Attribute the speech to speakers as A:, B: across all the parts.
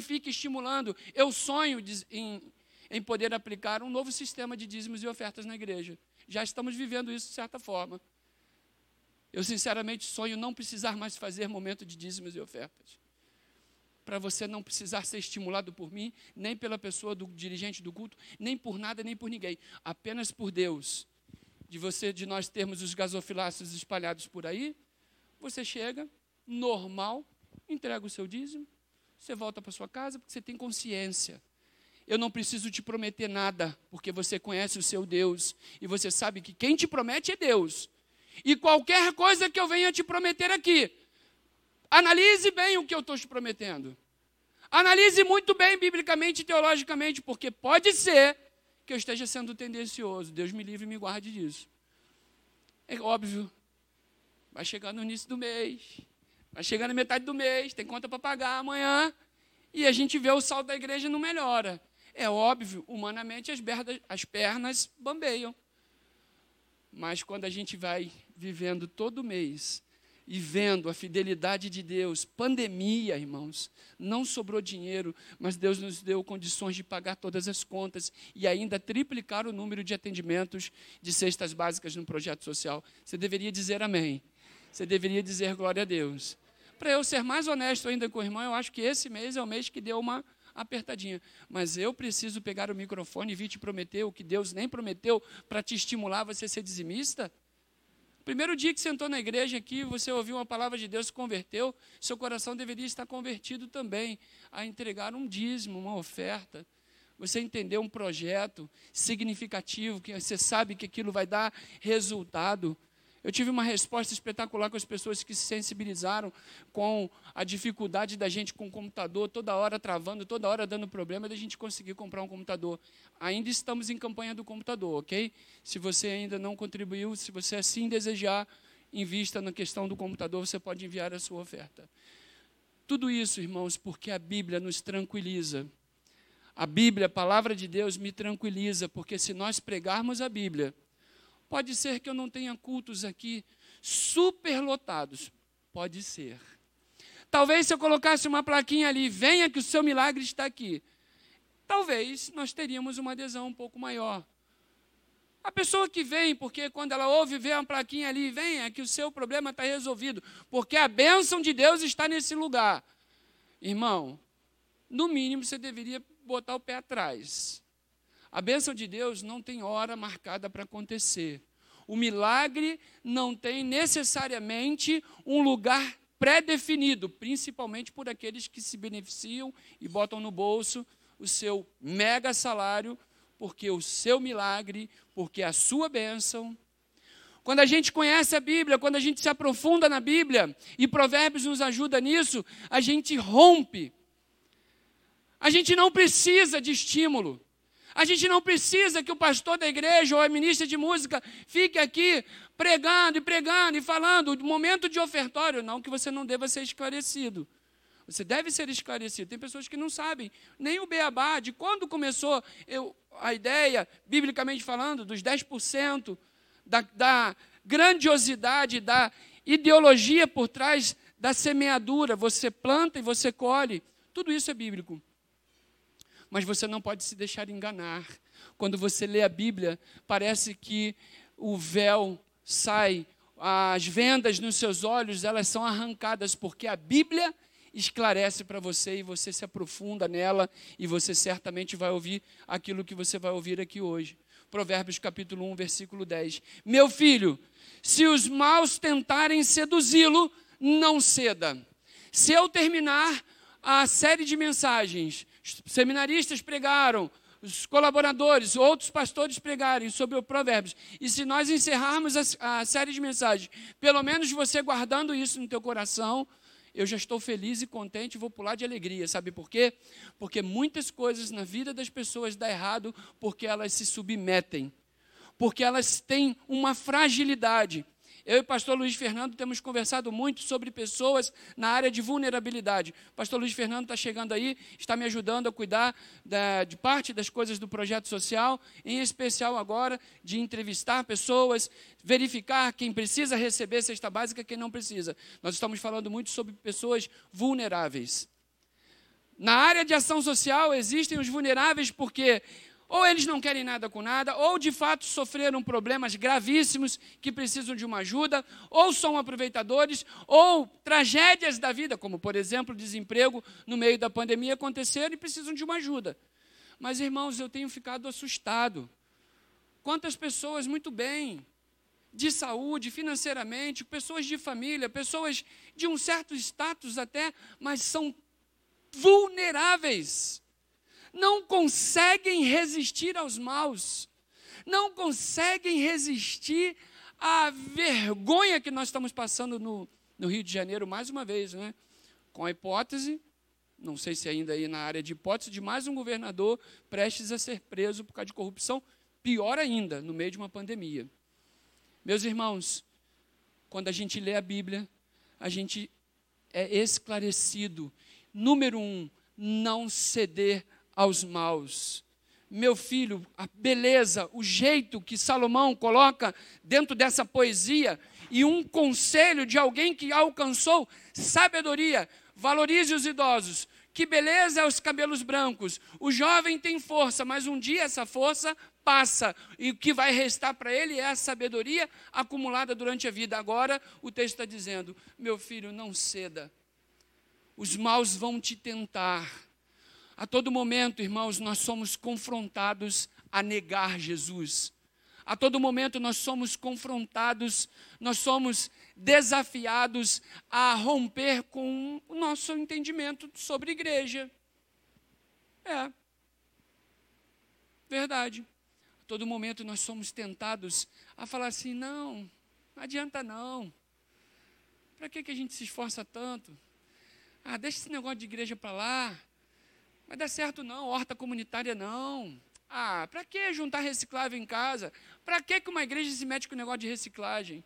A: fique estimulando. Eu sonho em, em poder aplicar um novo sistema de dízimos e ofertas na igreja. Já estamos vivendo isso de certa forma. Eu, sinceramente, sonho não precisar mais fazer momento de dízimos e ofertas. Para você não precisar ser estimulado por mim, nem pela pessoa do dirigente do culto, nem por nada, nem por ninguém. Apenas por Deus. De você, de nós termos os gasofiláceos espalhados por aí, você chega, normal, entrega o seu dízimo, você volta para sua casa porque você tem consciência. Eu não preciso te prometer nada, porque você conhece o seu Deus e você sabe que quem te promete é Deus. E qualquer coisa que eu venha te prometer aqui, analise bem o que eu estou te prometendo. Analise muito bem, biblicamente e teologicamente, porque pode ser que eu esteja sendo tendencioso. Deus me livre e me guarde disso. É óbvio. Vai chegar no início do mês. Vai chegar na metade do mês. Tem conta para pagar amanhã. E a gente vê o saldo da igreja não melhora. É óbvio, humanamente as, berdas, as pernas bambeiam. Mas quando a gente vai vivendo todo mês e vendo a fidelidade de Deus, pandemia, irmãos, não sobrou dinheiro, mas Deus nos deu condições de pagar todas as contas e ainda triplicar o número de atendimentos de cestas básicas no projeto social. Você deveria dizer amém. Você deveria dizer glória a Deus. Para eu ser mais honesto ainda com o irmão, eu acho que esse mês é o mês que deu uma apertadinha. Mas eu preciso pegar o microfone e vir te prometer o que Deus nem prometeu para te estimular você ser dizimista? Primeiro dia que sentou na igreja aqui, você ouviu uma palavra de Deus, se converteu, seu coração deveria estar convertido também a entregar um dízimo, uma oferta. Você entendeu um projeto significativo, que você sabe que aquilo vai dar resultado. Eu tive uma resposta espetacular com as pessoas que se sensibilizaram com a dificuldade da gente com o computador, toda hora travando, toda hora dando problema, da gente conseguir comprar um computador. Ainda estamos em campanha do computador, ok? Se você ainda não contribuiu, se você assim desejar, invista na questão do computador, você pode enviar a sua oferta. Tudo isso, irmãos, porque a Bíblia nos tranquiliza. A Bíblia, a palavra de Deus, me tranquiliza, porque se nós pregarmos a Bíblia, Pode ser que eu não tenha cultos aqui superlotados. Pode ser. Talvez se eu colocasse uma plaquinha ali, venha que o seu milagre está aqui. Talvez nós teríamos uma adesão um pouco maior. A pessoa que vem, porque quando ela ouve ver uma plaquinha ali, venha que o seu problema está resolvido, porque a bênção de Deus está nesse lugar. Irmão, no mínimo você deveria botar o pé atrás. A bênção de Deus não tem hora marcada para acontecer. O milagre não tem necessariamente um lugar pré-definido, principalmente por aqueles que se beneficiam e botam no bolso o seu mega salário, porque o seu milagre, porque a sua bênção. Quando a gente conhece a Bíblia, quando a gente se aprofunda na Bíblia, e Provérbios nos ajuda nisso, a gente rompe. A gente não precisa de estímulo. A gente não precisa que o pastor da igreja ou a ministra de música fique aqui pregando e pregando e falando o momento de ofertório. Não que você não deva ser esclarecido. Você deve ser esclarecido. Tem pessoas que não sabem nem o beabá de quando começou eu, a ideia, biblicamente falando, dos 10%, da, da grandiosidade, da ideologia por trás da semeadura. Você planta e você colhe. Tudo isso é bíblico mas você não pode se deixar enganar. Quando você lê a Bíblia, parece que o véu sai, as vendas nos seus olhos, elas são arrancadas, porque a Bíblia esclarece para você e você se aprofunda nela e você certamente vai ouvir aquilo que você vai ouvir aqui hoje. Provérbios capítulo 1, versículo 10. Meu filho, se os maus tentarem seduzi-lo, não ceda. Se eu terminar a série de mensagens seminaristas pregaram, os colaboradores, outros pastores pregarem sobre o Provérbios. E se nós encerrarmos a, a, série de mensagens, pelo menos você guardando isso no teu coração, eu já estou feliz e contente vou pular de alegria. Sabe por quê? Porque muitas coisas na vida das pessoas dão errado porque elas se submetem. Porque elas têm uma fragilidade. Eu e o pastor Luiz Fernando temos conversado muito sobre pessoas na área de vulnerabilidade. O pastor Luiz Fernando está chegando aí, está me ajudando a cuidar da, de parte das coisas do projeto social, em especial agora de entrevistar pessoas, verificar quem precisa receber cesta básica quem não precisa. Nós estamos falando muito sobre pessoas vulneráveis. Na área de ação social existem os vulneráveis porque ou eles não querem nada com nada, ou de fato sofreram problemas gravíssimos que precisam de uma ajuda, ou são aproveitadores, ou tragédias da vida, como por exemplo, desemprego no meio da pandemia aconteceram e precisam de uma ajuda. Mas irmãos, eu tenho ficado assustado. Quantas pessoas muito bem, de saúde, financeiramente, pessoas de família, pessoas de um certo status até, mas são vulneráveis não conseguem resistir aos maus, não conseguem resistir à vergonha que nós estamos passando no, no Rio de Janeiro, mais uma vez, né? com a hipótese, não sei se ainda aí na área de hipótese, de mais um governador prestes a ser preso por causa de corrupção, pior ainda, no meio de uma pandemia. Meus irmãos, quando a gente lê a Bíblia, a gente é esclarecido. Número um, não ceder aos maus. Meu filho, a beleza, o jeito que Salomão coloca dentro dessa poesia e um conselho de alguém que alcançou sabedoria. Valorize os idosos. Que beleza é os cabelos brancos. O jovem tem força, mas um dia essa força passa e o que vai restar para ele é a sabedoria acumulada durante a vida. Agora o texto está dizendo: meu filho, não ceda. Os maus vão te tentar a todo momento, irmãos, nós somos confrontados a negar Jesus. A todo momento nós somos confrontados, nós somos desafiados a romper com o nosso entendimento sobre igreja. É. Verdade. A todo momento nós somos tentados a falar assim: não, não adianta não. Para que, que a gente se esforça tanto? Ah, deixa esse negócio de igreja para lá. Vai dar certo não, horta comunitária não. Ah, para que juntar reciclável em casa? Para que uma igreja se mete com o negócio de reciclagem?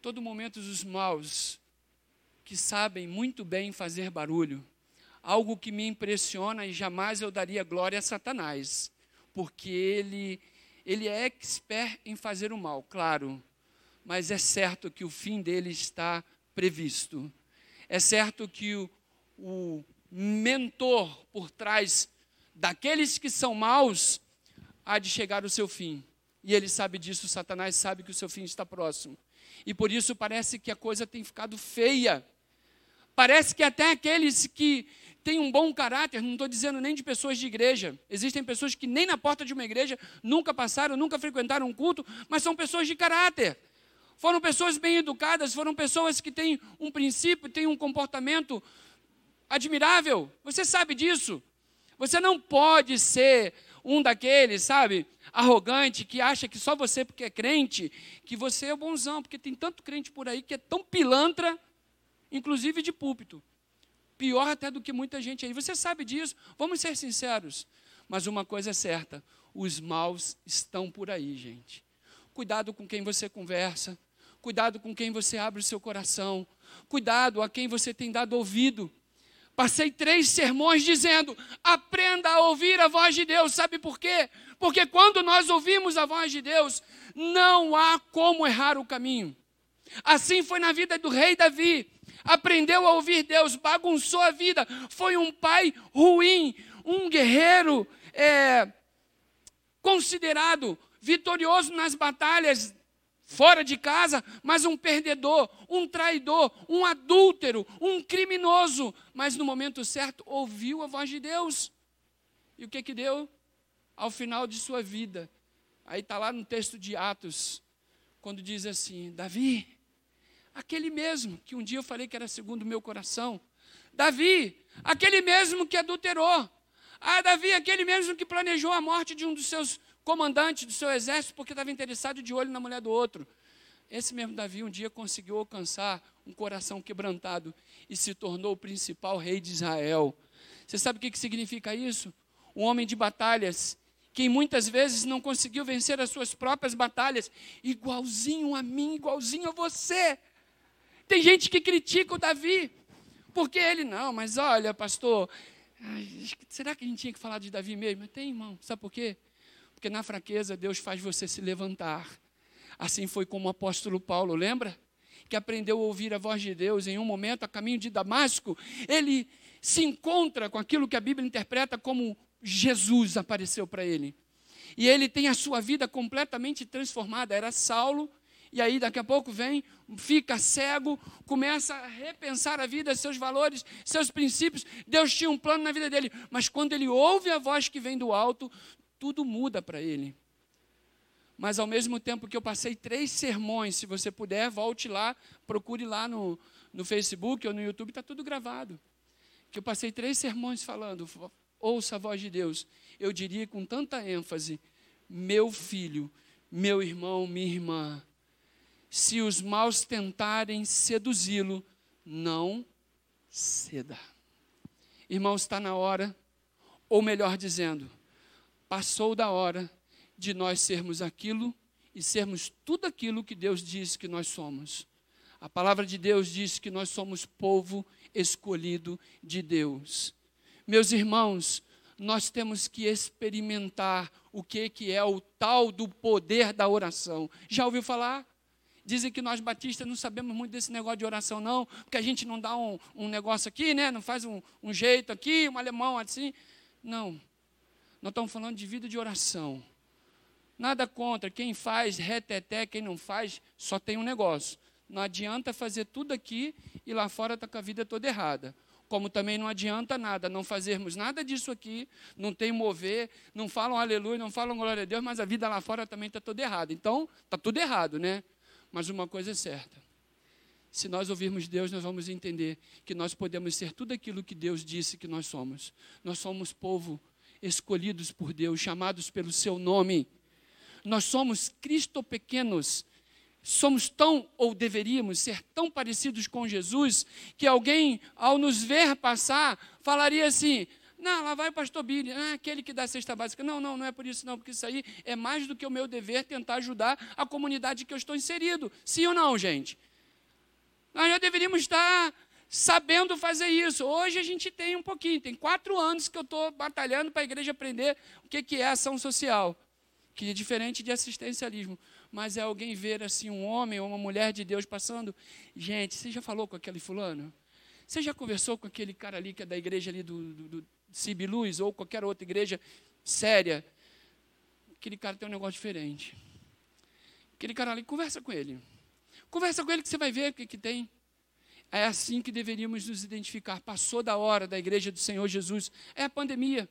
A: Todo momento os maus que sabem muito bem fazer barulho. Algo que me impressiona e jamais eu daria glória a Satanás, porque ele ele é expert em fazer o mal, claro, mas é certo que o fim dele está previsto. É certo que o, o mentor por trás daqueles que são maus, há de chegar o seu fim. E ele sabe disso, Satanás sabe que o seu fim está próximo. E por isso parece que a coisa tem ficado feia. Parece que até aqueles que têm um bom caráter, não estou dizendo nem de pessoas de igreja, existem pessoas que nem na porta de uma igreja nunca passaram, nunca frequentaram um culto, mas são pessoas de caráter. Foram pessoas bem educadas, foram pessoas que têm um princípio, têm um comportamento admirável. Você sabe disso. Você não pode ser um daqueles, sabe, arrogante, que acha que só você, porque é crente, que você é bonzão, porque tem tanto crente por aí que é tão pilantra, inclusive de púlpito. Pior até do que muita gente aí. Você sabe disso, vamos ser sinceros. Mas uma coisa é certa: os maus estão por aí, gente. Cuidado com quem você conversa, cuidado com quem você abre o seu coração, cuidado a quem você tem dado ouvido. Passei três sermões dizendo: aprenda a ouvir a voz de Deus. Sabe por quê? Porque quando nós ouvimos a voz de Deus, não há como errar o caminho. Assim foi na vida do rei Davi. Aprendeu a ouvir Deus, bagunçou a vida. Foi um pai ruim, um guerreiro é, considerado vitorioso nas batalhas fora de casa, mas um perdedor, um traidor, um adúltero, um criminoso, mas no momento certo ouviu a voz de Deus. E o que que deu? Ao final de sua vida. Aí está lá no texto de Atos, quando diz assim: Davi, aquele mesmo que um dia eu falei que era segundo o meu coração, Davi, aquele mesmo que adulterou, ah, Davi, aquele mesmo que planejou a morte de um dos seus comandante do seu exército porque estava interessado de olho na mulher do outro. Esse mesmo Davi um dia conseguiu alcançar um coração quebrantado e se tornou o principal rei de Israel. Você sabe o que, que significa isso? Um homem de batalhas, que muitas vezes não conseguiu vencer as suas próprias batalhas, igualzinho a mim, igualzinho a você. Tem gente que critica o Davi, porque ele não, mas olha, pastor, será que a gente tinha que falar de Davi mesmo? Tem, irmão, sabe por quê? Porque na fraqueza Deus faz você se levantar. Assim foi como o apóstolo Paulo, lembra? Que aprendeu a ouvir a voz de Deus em um momento a caminho de Damasco. Ele se encontra com aquilo que a Bíblia interpreta como Jesus apareceu para ele. E ele tem a sua vida completamente transformada. Era Saulo, e aí daqui a pouco vem, fica cego, começa a repensar a vida, seus valores, seus princípios. Deus tinha um plano na vida dele, mas quando ele ouve a voz que vem do alto, tudo muda para ele. Mas ao mesmo tempo que eu passei três sermões, se você puder, volte lá, procure lá no, no Facebook ou no YouTube, está tudo gravado. Que eu passei três sermões falando, ouça a voz de Deus. Eu diria com tanta ênfase, meu filho, meu irmão, minha irmã, se os maus tentarem seduzi-lo, não ceda. Irmão, está na hora, ou melhor dizendo, passou da hora de nós sermos aquilo e sermos tudo aquilo que Deus diz que nós somos. A palavra de Deus diz que nós somos povo escolhido de Deus. Meus irmãos, nós temos que experimentar o que, que é o tal do poder da oração. Já ouviu falar? Dizem que nós batistas não sabemos muito desse negócio de oração, não, porque a gente não dá um, um negócio aqui, né? não faz um, um jeito aqui, um alemão assim. Não. Nós estamos falando de vida de oração. Nada contra. Quem faz reteté, quem não faz, só tem um negócio. Não adianta fazer tudo aqui e lá fora está com a vida toda errada. Como também não adianta nada não fazermos nada disso aqui, não tem mover, não falam aleluia, não falam glória a Deus, mas a vida lá fora também está toda errada. Então, está tudo errado, né? Mas uma coisa é certa: se nós ouvirmos Deus, nós vamos entender que nós podemos ser tudo aquilo que Deus disse que nós somos. Nós somos povo escolhidos por Deus, chamados pelo seu nome. Nós somos Cristo pequenos. Somos tão, ou deveríamos ser tão parecidos com Jesus, que alguém, ao nos ver passar, falaria assim: não, lá vai o pastor Billy, ah, aquele que dá a cesta básica. Não, não, não é por isso não, porque isso aí é mais do que o meu dever tentar ajudar a comunidade que eu estou inserido. Sim ou não, gente? Nós já deveríamos estar sabendo fazer isso. Hoje a gente tem um pouquinho, tem quatro anos que eu estou batalhando para a igreja aprender o que, que é ação social, que é diferente de assistencialismo. Mas é alguém ver assim um homem ou uma mulher de Deus passando. Gente, você já falou com aquele fulano? Você já conversou com aquele cara ali que é da igreja ali do, do, do Cibiluz ou qualquer outra igreja séria? Aquele cara tem um negócio diferente. Aquele cara ali, conversa com ele. Conversa com ele que você vai ver o que, que tem. É assim que deveríamos nos identificar. Passou da hora da igreja do Senhor Jesus. É a pandemia.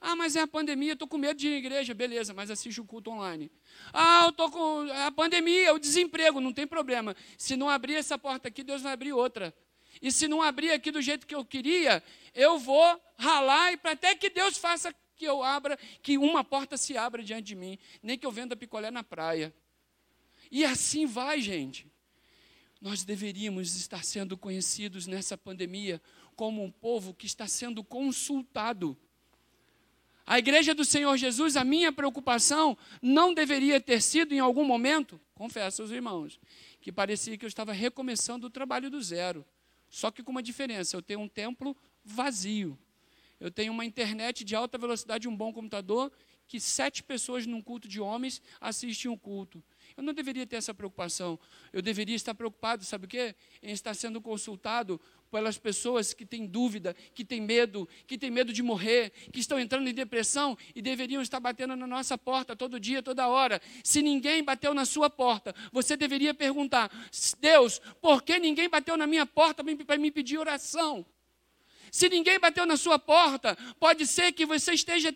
A: Ah, mas é a pandemia, estou com medo de ir à igreja. Beleza, mas assiste o culto online. Ah, eu estou com é a pandemia, é o desemprego, não tem problema. Se não abrir essa porta aqui, Deus vai abrir outra. E se não abrir aqui do jeito que eu queria, eu vou ralar e para até que Deus faça que eu abra, que uma porta se abra diante de mim, nem que eu venda picolé na praia. E assim vai, gente. Nós deveríamos estar sendo conhecidos nessa pandemia como um povo que está sendo consultado. A igreja do Senhor Jesus, a minha preocupação não deveria ter sido em algum momento, confesso aos irmãos, que parecia que eu estava recomeçando o trabalho do zero. Só que com uma diferença: eu tenho um templo vazio. Eu tenho uma internet de alta velocidade, um bom computador, que sete pessoas num culto de homens assistem um culto. Eu não deveria ter essa preocupação. Eu deveria estar preocupado, sabe o quê? Em estar sendo consultado pelas pessoas que têm dúvida, que têm medo, que têm medo de morrer, que estão entrando em depressão e deveriam estar batendo na nossa porta todo dia, toda hora. Se ninguém bateu na sua porta, você deveria perguntar: Deus, por que ninguém bateu na minha porta para me pedir oração? Se ninguém bateu na sua porta, pode ser que você esteja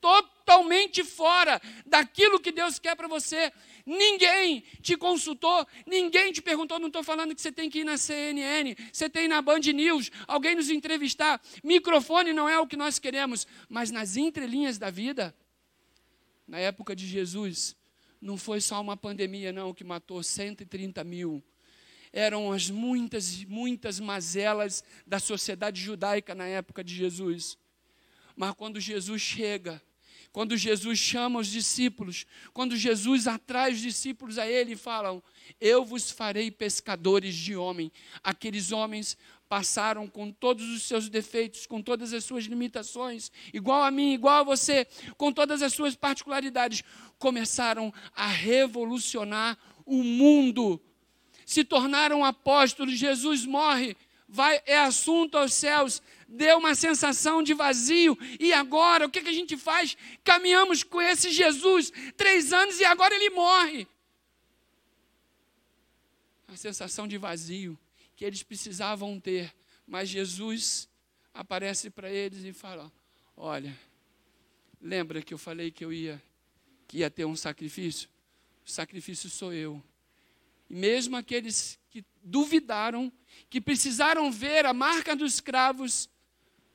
A: totalmente fora daquilo que Deus quer para você. Ninguém te consultou, ninguém te perguntou. Não estou falando que você tem que ir na CNN, você tem na Band News, alguém nos entrevistar. Microfone não é o que nós queremos, mas nas entrelinhas da vida, na época de Jesus, não foi só uma pandemia, não, que matou 130 mil. Eram as muitas, muitas mazelas da sociedade judaica na época de Jesus. Mas quando Jesus chega, quando Jesus chama os discípulos, quando Jesus atrai os discípulos a ele e falam: Eu vos farei pescadores de homem. Aqueles homens passaram com todos os seus defeitos, com todas as suas limitações, igual a mim, igual a você, com todas as suas particularidades, começaram a revolucionar o mundo. Se tornaram apóstolos, Jesus morre, vai, é assunto aos céus, deu uma sensação de vazio, e agora o que, que a gente faz? Caminhamos com esse Jesus três anos e agora ele morre. A sensação de vazio que eles precisavam ter, mas Jesus aparece para eles e fala: Olha, lembra que eu falei que eu ia, que ia ter um sacrifício? O sacrifício sou eu. E mesmo aqueles que duvidaram, que precisaram ver a marca dos cravos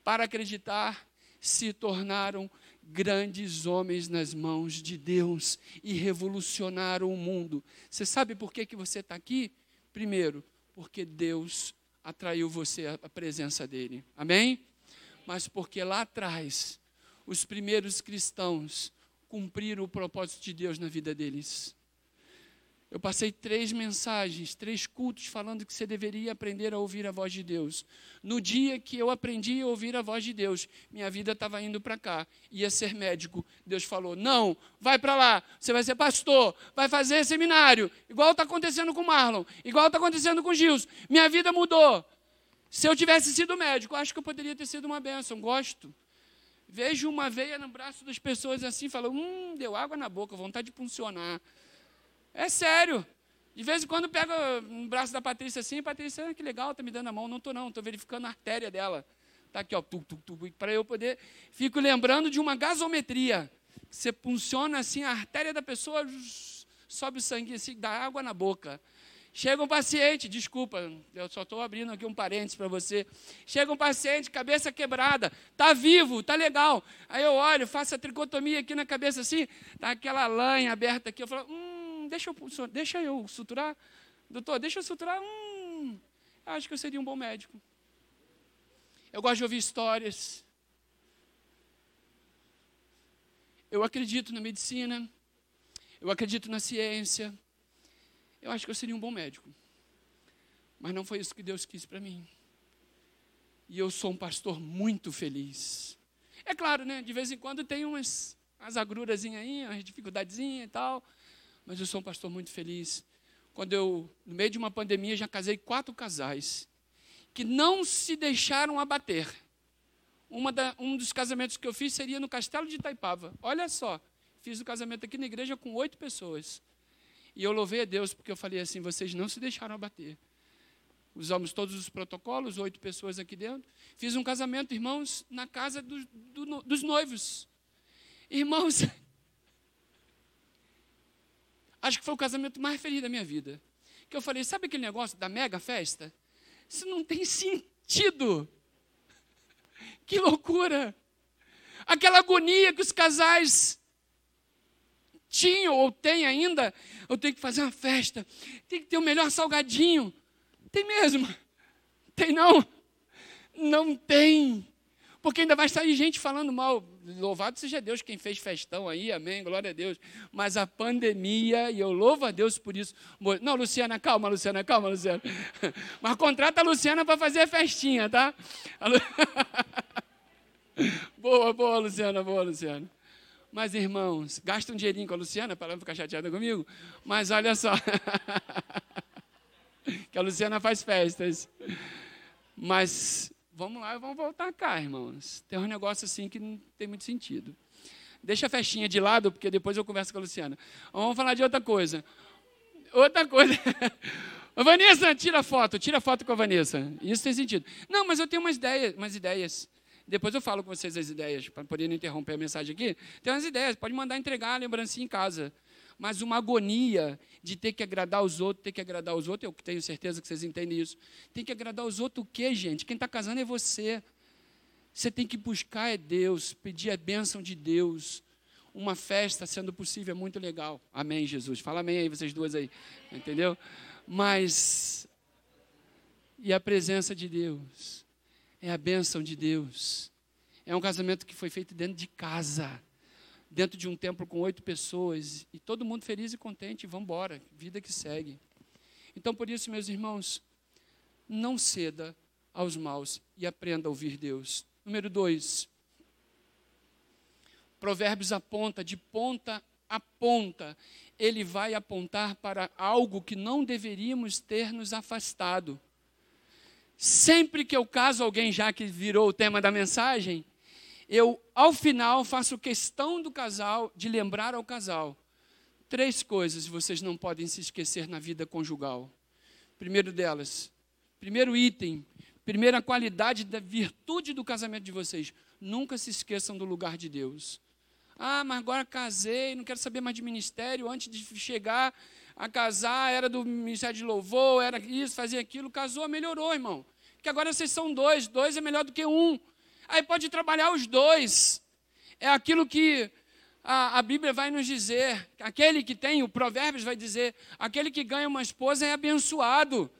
A: para acreditar, se tornaram grandes homens nas mãos de Deus e revolucionaram o mundo. Você sabe por que, que você está aqui? Primeiro, porque Deus atraiu você à presença dele. Amém? Mas porque lá atrás, os primeiros cristãos cumpriram o propósito de Deus na vida deles. Eu passei três mensagens, três cultos falando que você deveria aprender a ouvir a voz de Deus. No dia que eu aprendi a ouvir a voz de Deus, minha vida estava indo para cá, ia ser médico. Deus falou: não, vai para lá, você vai ser pastor, vai fazer seminário, igual está acontecendo com Marlon, igual está acontecendo com Gilson. Minha vida mudou. Se eu tivesse sido médico, acho que eu poderia ter sido uma bênção, gosto. Vejo uma veia no braço das pessoas assim, falo, hum, deu água na boca, vontade de funcionar. É sério. De vez em quando pega um braço da Patrícia assim, Patrícia, ah, que legal, tá me dando a mão. Não estou não, estou verificando a artéria dela. Tá aqui, ó, para eu poder. Fico lembrando de uma gasometria. Você funciona assim, a artéria da pessoa sobe o sangue assim, dá água na boca. Chega um paciente, desculpa, eu só estou abrindo aqui um parênteses para você. Chega um paciente, cabeça quebrada, está vivo, está legal. Aí eu olho, faço a tricotomia aqui na cabeça assim, tá aquela lã aberta aqui. Eu falo, hum, deixa eu, deixa eu suturar. Doutor, deixa eu suturar. Hum, acho que eu seria um bom médico. Eu gosto de ouvir histórias. Eu acredito na medicina. Eu acredito na ciência. Eu acho que eu seria um bom médico. Mas não foi isso que Deus quis para mim. E eu sou um pastor muito feliz. É claro, né? De vez em quando tem umas, umas agrurazinhas aí, umas dificuldadezinhas e tal mas eu sou um pastor muito feliz. Quando eu, no meio de uma pandemia, já casei quatro casais que não se deixaram abater. Da, um dos casamentos que eu fiz seria no Castelo de Itaipava. Olha só, fiz o casamento aqui na igreja com oito pessoas. E eu louvei a Deus porque eu falei assim: vocês não se deixaram abater. Usamos todos os protocolos, oito pessoas aqui dentro. Fiz um casamento, irmãos, na casa do, do, dos noivos. Irmãos, Acho que foi o casamento mais feliz da minha vida. Que eu falei, sabe aquele negócio da mega festa? Isso não tem sentido. Que loucura! Aquela agonia que os casais tinham ou têm ainda, eu tenho que fazer uma festa, tem que ter o melhor salgadinho. Tem mesmo? Tem não? Não tem. Porque ainda vai sair gente falando mal. Louvado seja Deus quem fez festão aí, amém, glória a Deus. Mas a pandemia, e eu louvo a Deus por isso. Não, Luciana, calma, Luciana, calma, Luciana. Mas contrata a Luciana para fazer festinha, tá? boa, boa, Luciana, boa, Luciana. Mas, irmãos, gasta um dinheirinho com a Luciana para ela não ficar chateada comigo. Mas olha só. que a Luciana faz festas. Mas vamos lá e vamos voltar cá, irmãos. Tem um negócio assim que não tem muito sentido. Deixa a festinha de lado, porque depois eu converso com a Luciana. Vamos falar de outra coisa. Outra coisa. Vanessa, tira foto, tira foto com a Vanessa. Isso tem sentido. Não, mas eu tenho umas ideias, umas ideias. Depois eu falo com vocês as ideias, para poder não interromper a mensagem aqui. Tem umas ideias, pode mandar entregar a lembrancinha em casa mas uma agonia de ter que agradar os outros, ter que agradar os outros, eu tenho certeza que vocês entendem isso. Tem que agradar os outros o quê, gente? Quem está casando é você. Você tem que buscar é Deus, pedir a bênção de Deus. Uma festa, sendo possível, é muito legal. Amém, Jesus. Fala amém aí, vocês duas aí. Entendeu? Mas, e a presença de Deus? É a bênção de Deus. É um casamento que foi feito dentro de casa dentro de um templo com oito pessoas, e todo mundo feliz e contente, vamos embora, vida que segue. Então, por isso, meus irmãos, não ceda aos maus e aprenda a ouvir Deus. Número dois, Provérbios aponta de ponta a ponta, ele vai apontar para algo que não deveríamos ter nos afastado. sempre que eu caso alguém, já que virou o tema da mensagem, eu, ao final, faço questão do casal, de lembrar ao casal, três coisas vocês não podem se esquecer na vida conjugal. Primeiro delas, primeiro item, primeira qualidade da virtude do casamento de vocês, nunca se esqueçam do lugar de Deus. Ah, mas agora casei, não quero saber mais de ministério. Antes de chegar a casar, era do ministério de louvor, era isso, fazia aquilo. Casou, melhorou, irmão. Que agora vocês são dois, dois é melhor do que um. Aí pode trabalhar os dois. É aquilo que a, a Bíblia vai nos dizer. Aquele que tem, o Provérbios vai dizer, aquele que ganha uma esposa é abençoado.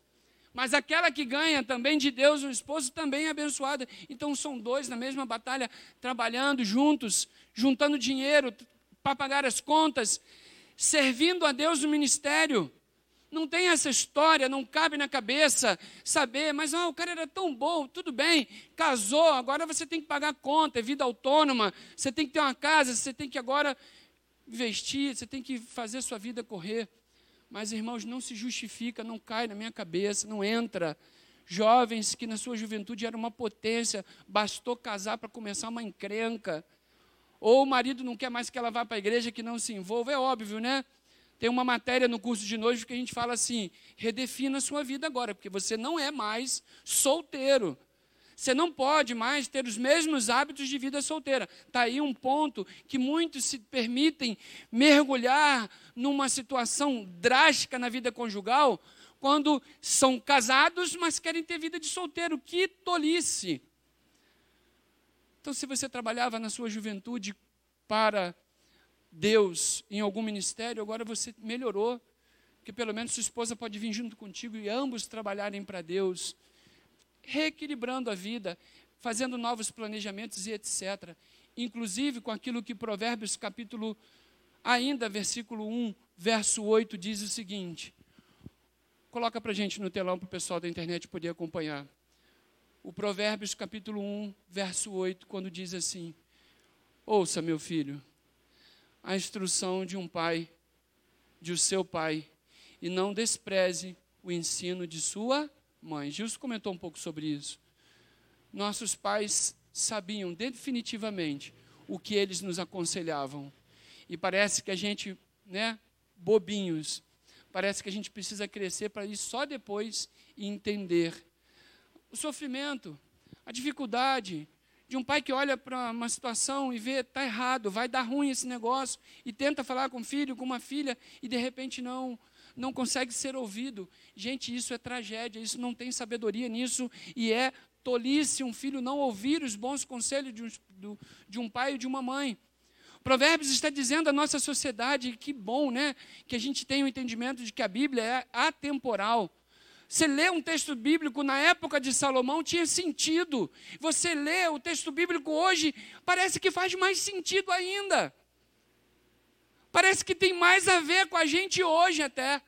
A: Mas aquela que ganha também de Deus um esposo também é abençoada. Então são dois na mesma batalha, trabalhando juntos, juntando dinheiro para pagar as contas, servindo a Deus no ministério. Não tem essa história, não cabe na cabeça saber, mas oh, o cara era tão bom, tudo bem, casou, agora você tem que pagar conta, é vida autônoma, você tem que ter uma casa, você tem que agora investir, você tem que fazer sua vida correr. Mas, irmãos, não se justifica, não cai na minha cabeça, não entra. Jovens que na sua juventude eram uma potência, bastou casar para começar uma encrenca. Ou o marido não quer mais que ela vá para a igreja, que não se envolva, é óbvio, né? Tem uma matéria no curso de noivo que a gente fala assim: redefina a sua vida agora, porque você não é mais solteiro. Você não pode mais ter os mesmos hábitos de vida solteira. Está aí um ponto que muitos se permitem mergulhar numa situação drástica na vida conjugal quando são casados, mas querem ter vida de solteiro. Que tolice! Então, se você trabalhava na sua juventude para Deus em algum ministério, agora você melhorou, que pelo menos sua esposa pode vir junto contigo e ambos trabalharem para Deus, reequilibrando a vida, fazendo novos planejamentos e etc. Inclusive com aquilo que Provérbios capítulo ainda versículo 1, verso 8 diz o seguinte. Coloca para a gente no telão para o pessoal da internet poder acompanhar. O Provérbios capítulo 1, verso 8, quando diz assim: Ouça, meu filho, a instrução de um pai, de o seu pai, e não despreze o ensino de sua mãe. Gilson comentou um pouco sobre isso. Nossos pais sabiam definitivamente o que eles nos aconselhavam. E parece que a gente, né, bobinhos, parece que a gente precisa crescer para ir só depois entender o sofrimento, a dificuldade, de um pai que olha para uma situação e vê está errado, vai dar ruim esse negócio e tenta falar com o filho, com uma filha e de repente não não consegue ser ouvido. Gente, isso é tragédia, isso não tem sabedoria nisso e é tolice um filho não ouvir os bons conselhos de um, de um pai ou de uma mãe. Provérbios está dizendo à nossa sociedade que bom, né, que a gente tem o entendimento de que a Bíblia é atemporal. Você lê um texto bíblico na época de Salomão, tinha sentido. Você lê o texto bíblico hoje, parece que faz mais sentido ainda. Parece que tem mais a ver com a gente hoje até.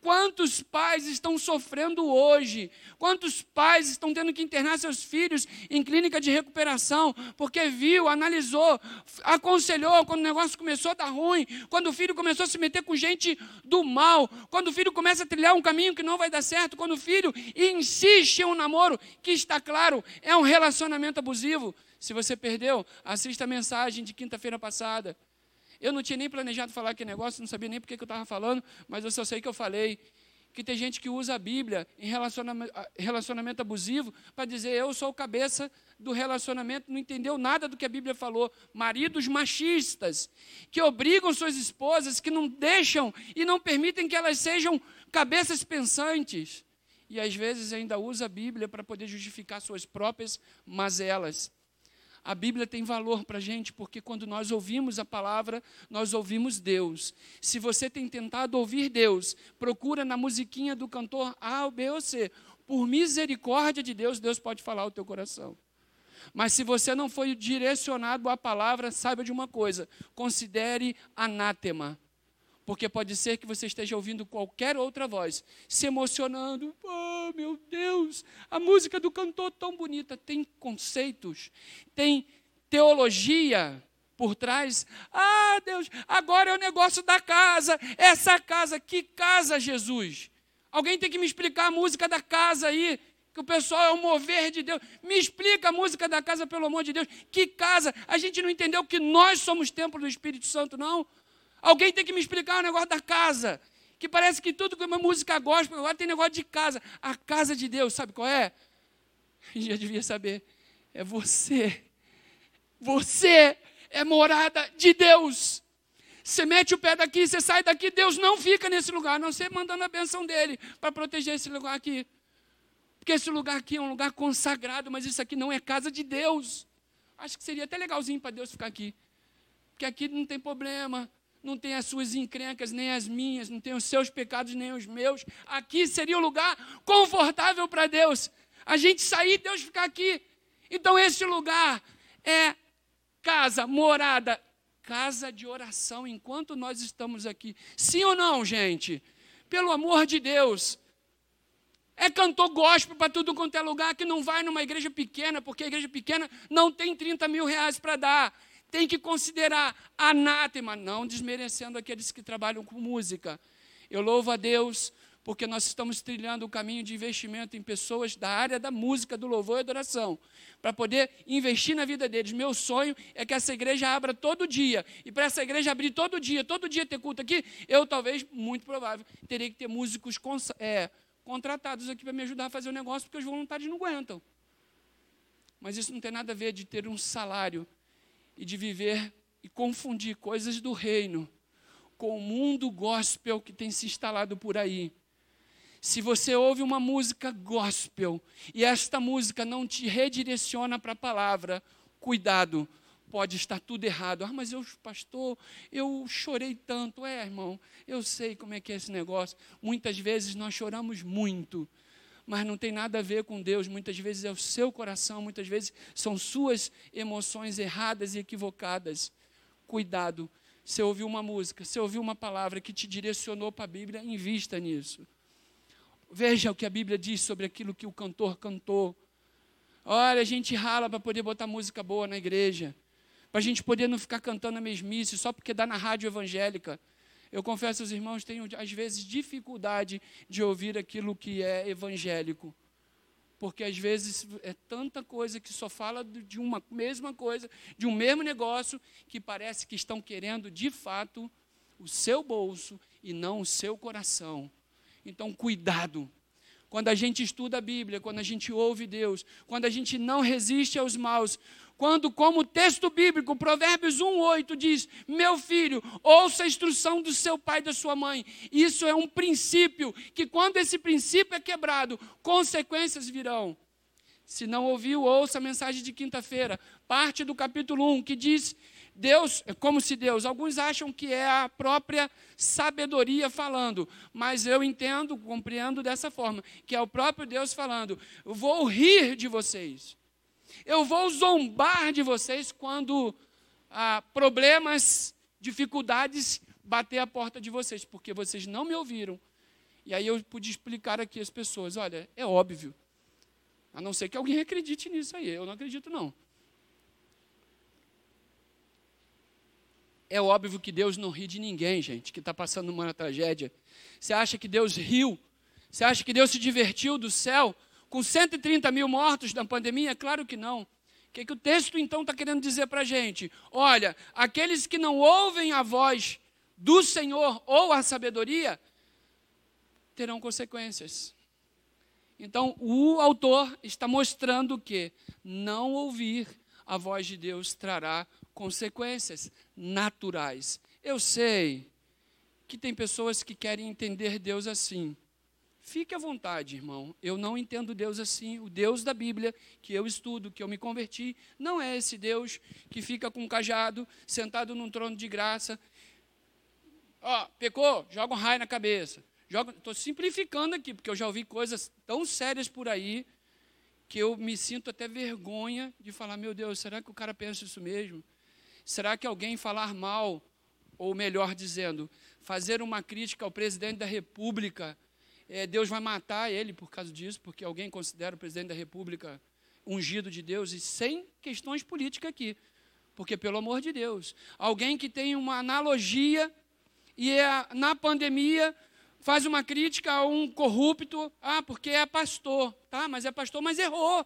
A: Quantos pais estão sofrendo hoje? Quantos pais estão tendo que internar seus filhos em clínica de recuperação porque viu, analisou, aconselhou quando o negócio começou a dar ruim, quando o filho começou a se meter com gente do mal, quando o filho começa a trilhar um caminho que não vai dar certo, quando o filho insiste em um namoro que está claro, é um relacionamento abusivo. Se você perdeu, assista a mensagem de quinta-feira passada. Eu não tinha nem planejado falar aquele negócio, não sabia nem porque que eu estava falando, mas eu só sei que eu falei. Que tem gente que usa a Bíblia em relacionamento, relacionamento abusivo para dizer eu sou o cabeça do relacionamento, não entendeu nada do que a Bíblia falou. Maridos machistas que obrigam suas esposas, que não deixam e não permitem que elas sejam cabeças pensantes. E às vezes ainda usa a Bíblia para poder justificar suas próprias mazelas. A Bíblia tem valor para a gente, porque quando nós ouvimos a palavra, nós ouvimos Deus. Se você tem tentado ouvir Deus, procura na musiquinha do cantor A, B ou C. Por misericórdia de Deus, Deus pode falar ao teu coração. Mas se você não foi direcionado à palavra, saiba de uma coisa: considere anátema porque pode ser que você esteja ouvindo qualquer outra voz, se emocionando. Oh, meu Deus, a música do cantor tão bonita. Tem conceitos, tem teologia por trás. Ah, Deus, agora é o negócio da casa. Essa casa, que casa, Jesus? Alguém tem que me explicar a música da casa aí. que o pessoal é o mover de Deus. Me explica a música da casa, pelo amor de Deus. Que casa? A gente não entendeu que nós somos templo do Espírito Santo, não. Alguém tem que me explicar o negócio da casa. Que parece que tudo que uma música gospel, agora tem negócio de casa. A casa de Deus, sabe qual é? Já devia saber. É você. Você é morada de Deus. Você mete o pé daqui, você sai daqui, Deus não fica nesse lugar, não você mandando a benção dele para proteger esse lugar aqui. Porque esse lugar aqui é um lugar consagrado, mas isso aqui não é casa de Deus. Acho que seria até legalzinho para Deus ficar aqui. Porque aqui não tem problema, não tem as suas encrencas, nem as minhas, não tem os seus pecados, nem os meus. Aqui seria o lugar confortável para Deus. A gente sair, Deus ficar aqui. Então, esse lugar é casa, morada, casa de oração enquanto nós estamos aqui. Sim ou não, gente? Pelo amor de Deus. É cantor gospel para tudo quanto é lugar que não vai numa igreja pequena, porque a igreja pequena não tem 30 mil reais para dar. Tem que considerar anátema, não desmerecendo aqueles que trabalham com música. Eu louvo a Deus porque nós estamos trilhando o caminho de investimento em pessoas da área da música, do louvor e adoração, para poder investir na vida deles. Meu sonho é que essa igreja abra todo dia. E para essa igreja abrir todo dia, todo dia ter culto aqui, eu talvez, muito provável, terei que ter músicos é, contratados aqui para me ajudar a fazer o negócio, porque os voluntários não aguentam. Mas isso não tem nada a ver de ter um salário e de viver e confundir coisas do reino com o mundo gospel que tem se instalado por aí. Se você ouve uma música gospel e esta música não te redireciona para a palavra, cuidado, pode estar tudo errado. Ah, mas eu, pastor, eu chorei tanto. É, irmão, eu sei como é que é esse negócio. Muitas vezes nós choramos muito, mas não tem nada a ver com Deus. Muitas vezes é o seu coração, muitas vezes são suas emoções erradas e equivocadas. Cuidado. Você ouviu uma música, você ouviu uma palavra que te direcionou para a Bíblia, invista nisso. Veja o que a Bíblia diz sobre aquilo que o cantor cantou. Olha, a gente rala para poder botar música boa na igreja. Para a gente poder não ficar cantando a mesmice só porque dá na rádio evangélica. Eu confesso aos irmãos, tenho às vezes dificuldade de ouvir aquilo que é evangélico. Porque às vezes é tanta coisa que só fala de uma mesma coisa, de um mesmo negócio, que parece que estão querendo de fato o seu bolso e não o seu coração. Então, cuidado. Quando a gente estuda a Bíblia, quando a gente ouve Deus, quando a gente não resiste aos maus, quando, como texto bíblico, Provérbios 1,8 diz: Meu filho, ouça a instrução do seu pai e da sua mãe. Isso é um princípio, que quando esse princípio é quebrado, consequências virão. Se não ouviu, ouça a mensagem de quinta-feira, parte do capítulo 1, que diz Deus, é como se Deus, alguns acham que é a própria sabedoria falando, mas eu entendo, compreendo dessa forma, que é o próprio Deus falando: vou rir de vocês, eu vou zombar de vocês quando ah, problemas, dificuldades bater a porta de vocês, porque vocês não me ouviram. E aí eu pude explicar aqui às pessoas: olha, é óbvio, a não ser que alguém acredite nisso aí, eu não acredito não. É óbvio que Deus não ri de ninguém, gente, que está passando uma tragédia. Você acha que Deus riu? Você acha que Deus se divertiu do céu com 130 mil mortos na pandemia? Claro que não. O que, que o texto então está querendo dizer para a gente? Olha, aqueles que não ouvem a voz do Senhor ou a sabedoria terão consequências. Então, o autor está mostrando que não ouvir a voz de Deus trará consequências naturais. Eu sei que tem pessoas que querem entender Deus assim. Fique à vontade, irmão. Eu não entendo Deus assim. O Deus da Bíblia, que eu estudo, que eu me converti, não é esse Deus que fica com um cajado, sentado num trono de graça. Ó, pecou? Joga um raio na cabeça. Estou simplificando aqui, porque eu já ouvi coisas tão sérias por aí que eu me sinto até vergonha de falar: meu Deus, será que o cara pensa isso mesmo? Será que alguém falar mal, ou melhor dizendo, fazer uma crítica ao presidente da República, é, Deus vai matar ele por causa disso, porque alguém considera o presidente da República ungido de Deus, e sem questões políticas aqui. Porque, pelo amor de Deus, alguém que tem uma analogia e é, na pandemia faz uma crítica a um corrupto, ah, porque é pastor, tá? Mas é pastor, mas errou.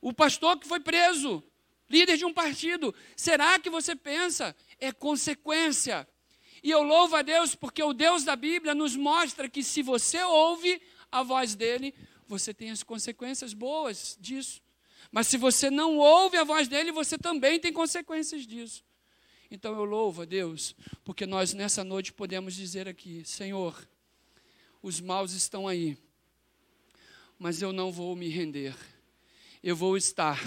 A: O pastor que foi preso, líder de um partido. Será que você pensa? É consequência. E eu louvo a Deus porque o Deus da Bíblia nos mostra que se você ouve a voz dele, você tem as consequências boas disso. Mas se você não ouve a voz dele, você também tem consequências disso. Então eu louvo a Deus, porque nós nessa noite podemos dizer aqui: Senhor, os maus estão aí, mas eu não vou me render. Eu vou estar,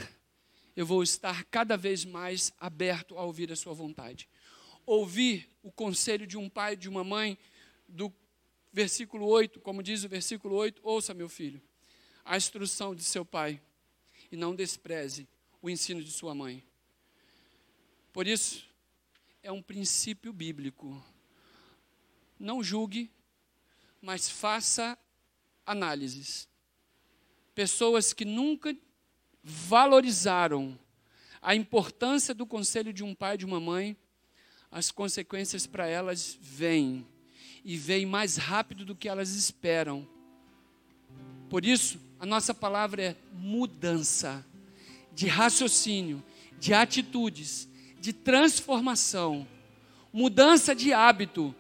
A: eu vou estar cada vez mais aberto a ouvir a Sua vontade. Ouvir o conselho de um pai de uma mãe, do versículo 8, como diz o versículo 8, ouça, meu filho, a instrução de seu pai e não despreze o ensino de sua mãe. Por isso, é um princípio bíblico. Não julgue, mas faça análises. Pessoas que nunca valorizaram a importância do conselho de um pai e de uma mãe, as consequências para elas vêm e vêm mais rápido do que elas esperam. Por isso, a nossa palavra é mudança de raciocínio, de atitudes, de transformação, mudança de hábito,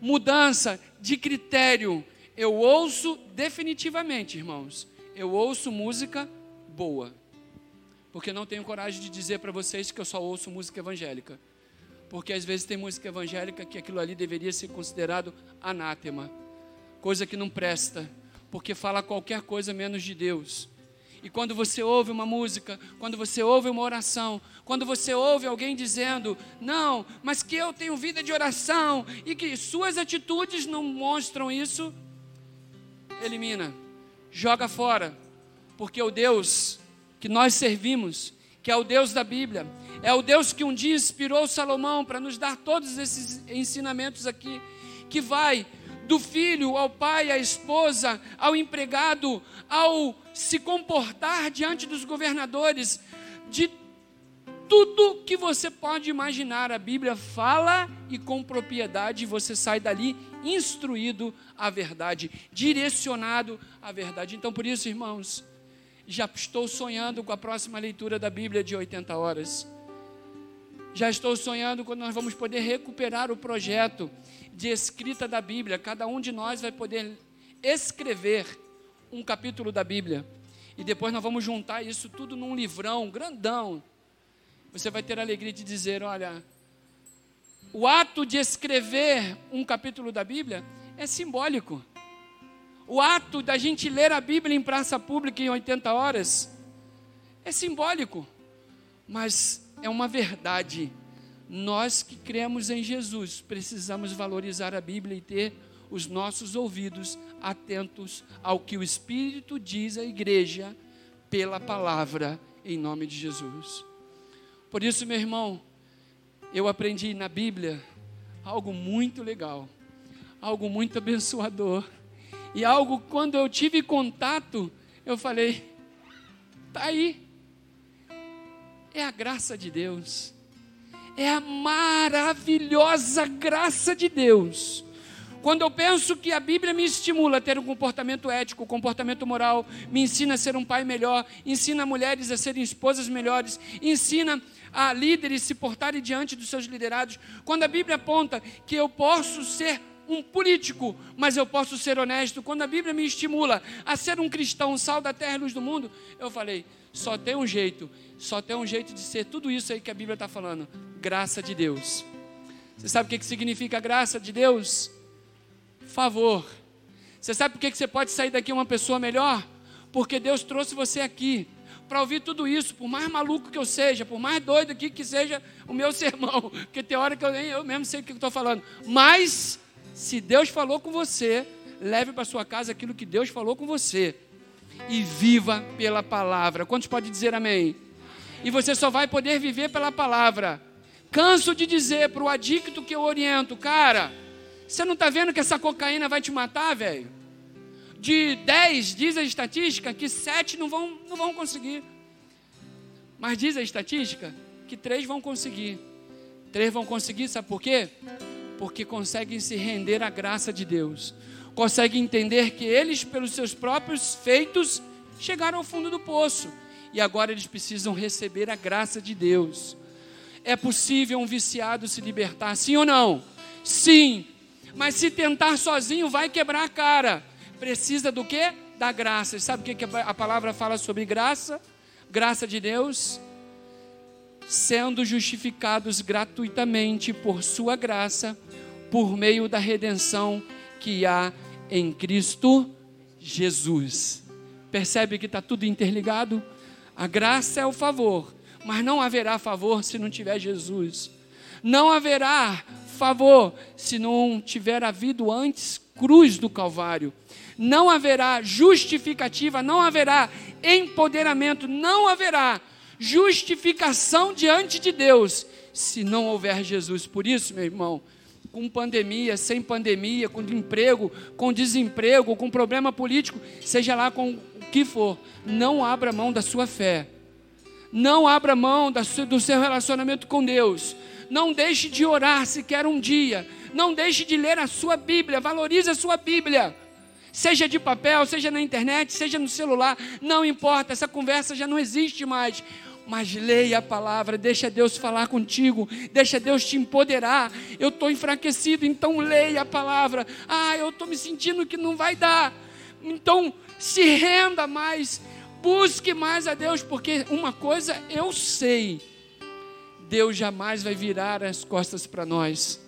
A: mudança de critério. Eu ouço definitivamente, irmãos, eu ouço música boa. Porque não tenho coragem de dizer para vocês que eu só ouço música evangélica. Porque às vezes tem música evangélica que aquilo ali deveria ser considerado anátema, coisa que não presta porque fala qualquer coisa menos de Deus. E quando você ouve uma música, quando você ouve uma oração, quando você ouve alguém dizendo, não, mas que eu tenho vida de oração e que suas atitudes não mostram isso, elimina, joga fora, porque o Deus que nós servimos, que é o Deus da Bíblia, é o Deus que um dia inspirou Salomão para nos dar todos esses ensinamentos aqui, que vai do filho ao pai, à esposa, ao empregado, ao se comportar diante dos governadores, de tudo que você pode imaginar. A Bíblia fala e com propriedade você sai dali instruído à verdade, direcionado à verdade. Então, por isso, irmãos, já estou sonhando com a próxima leitura da Bíblia de 80 horas. Já estou sonhando quando nós vamos poder recuperar o projeto de escrita da Bíblia. Cada um de nós vai poder escrever um capítulo da Bíblia. E depois nós vamos juntar isso tudo num livrão grandão. Você vai ter a alegria de dizer: olha, o ato de escrever um capítulo da Bíblia é simbólico. O ato da gente ler a Bíblia em praça pública em 80 horas é simbólico, mas é uma verdade nós que cremos em Jesus precisamos valorizar a Bíblia e ter os nossos ouvidos atentos ao que o Espírito diz à igreja pela palavra, em nome de Jesus. Por isso, meu irmão, eu aprendi na Bíblia algo muito legal, algo muito abençoador, e algo quando eu tive contato, eu falei: tá aí, é a graça de Deus é a maravilhosa graça de Deus. Quando eu penso que a Bíblia me estimula a ter um comportamento ético, comportamento moral, me ensina a ser um pai melhor, ensina mulheres a serem esposas melhores, ensina a líderes se portarem diante dos seus liderados. Quando a Bíblia aponta que eu posso ser um político, mas eu posso ser honesto. Quando a Bíblia me estimula a ser um cristão, sal da terra e luz do mundo, eu falei: só tem um jeito, só tem um jeito de ser tudo isso aí que a Bíblia está falando: graça de Deus. Você sabe o que, que significa graça de Deus? Favor. Você sabe por que, que você pode sair daqui uma pessoa melhor? Porque Deus trouxe você aqui para ouvir tudo isso, por mais maluco que eu seja, por mais doido aqui que seja o meu sermão, porque tem hora que eu nem eu mesmo sei o que estou falando. Mas, se Deus falou com você, leve para sua casa aquilo que Deus falou com você e viva pela palavra. Quantos podem dizer amém? E você só vai poder viver pela palavra. Canso de dizer para o adicto que eu oriento, cara, você não está vendo que essa cocaína vai te matar, velho? De 10, diz a estatística, que 7 não vão, não vão conseguir. Mas diz a estatística que 3 vão conseguir. 3 vão conseguir, sabe por quê? Porque conseguem se render à graça de Deus conseguem entender que eles, pelos seus próprios feitos, chegaram ao fundo do poço e agora eles precisam receber a graça de Deus. É possível um viciado se libertar, sim ou não? Sim, mas se tentar sozinho vai quebrar a cara. Precisa do que? Da graça. Sabe o que a palavra fala sobre graça? Graça de Deus sendo justificados gratuitamente por Sua graça, por meio da redenção que há em Cristo Jesus. Percebe que está tudo interligado? A graça é o favor, mas não haverá favor se não tiver Jesus. Não haverá favor se não tiver havido antes cruz do Calvário. Não haverá justificativa, não haverá empoderamento, não haverá justificação diante de Deus se não houver Jesus. Por isso, meu irmão, com pandemia, sem pandemia, com emprego, com desemprego, com problema político, seja lá com o que for, não abra mão da sua fé. Não abra mão do seu relacionamento com Deus. Não deixe de orar sequer um dia. Não deixe de ler a sua Bíblia. Valorize a sua Bíblia. Seja de papel, seja na internet, seja no celular, não importa, essa conversa já não existe mais mas leia a palavra, deixa Deus falar contigo, deixa Deus te empoderar. Eu estou enfraquecido, então leia a palavra. Ah, eu estou me sentindo que não vai dar. Então se renda mais, busque mais a Deus, porque uma coisa eu sei: Deus jamais vai virar as costas para nós.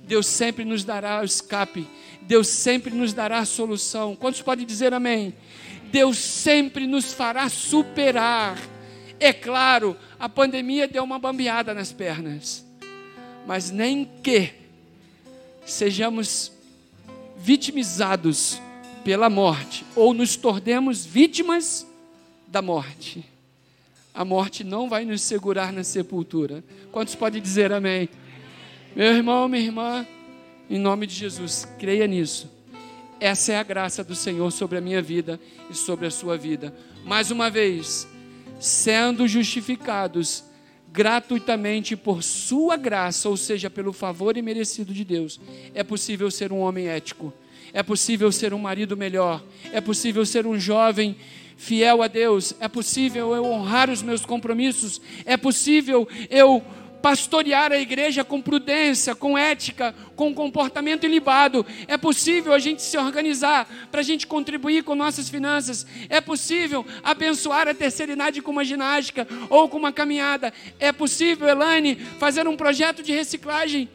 A: Deus sempre nos dará o escape, Deus sempre nos dará a solução. Quantos podem dizer amém? Deus sempre nos fará superar é claro, a pandemia deu uma bambeada nas pernas, mas nem que sejamos vitimizados pela morte ou nos tornemos vítimas da morte. A morte não vai nos segurar na sepultura. Quantos podem dizer amém? Meu irmão, minha irmã, em nome de Jesus, creia nisso. Essa é a graça do Senhor sobre a minha vida e sobre a sua vida. Mais uma vez, sendo justificados gratuitamente por sua graça, ou seja, pelo favor imerecido de Deus, é possível ser um homem ético, é possível ser um marido melhor, é possível ser um jovem fiel a Deus, é possível eu honrar os meus compromissos, é possível eu pastorear a igreja com prudência, com ética, com comportamento ilibado. É possível a gente se organizar para a gente contribuir com nossas finanças. É possível abençoar a terceira idade com uma ginástica ou com uma caminhada. É possível, Elaine, fazer um projeto de reciclagem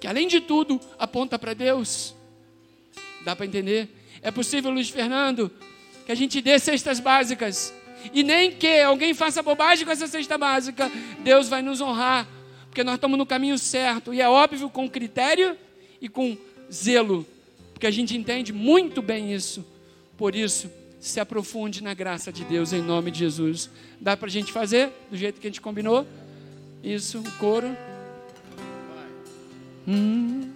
A: que, além de tudo, aponta para Deus. Dá para entender? É possível, Luiz Fernando, que a gente dê cestas básicas e nem que alguém faça bobagem com essa cesta básica, Deus vai nos honrar, porque nós estamos no caminho certo, e é óbvio com critério e com zelo, porque a gente entende muito bem isso. Por isso, se aprofunde na graça de Deus em nome de Jesus. Dá para a gente fazer do jeito que a gente combinou? Isso, o coro.
B: Hum.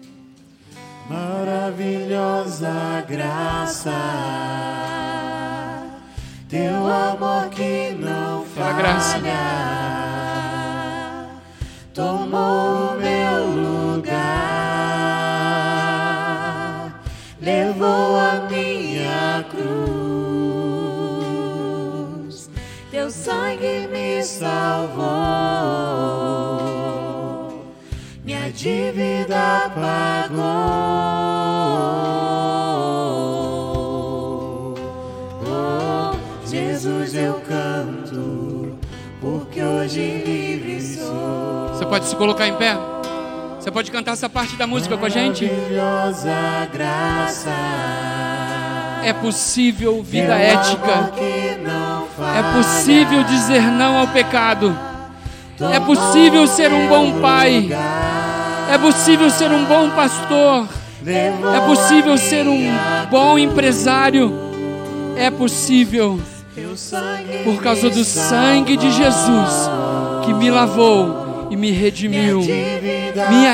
B: Maravilhosa graça graça. Tomou o meu lugar, levou a minha cruz. Teu sangue me salvou, minha dívida pagou. Jesus eu hoje livre sou.
A: Você pode se colocar em pé? Você pode cantar essa parte da música com a gente?
B: Maravilhosa graça.
A: É possível vida ética. É possível dizer não ao pecado. É possível ser um bom pai. É possível ser um bom pastor. É possível ser um bom empresário. É possível por causa do sangue de Jesus que me lavou e me redimiu. Minha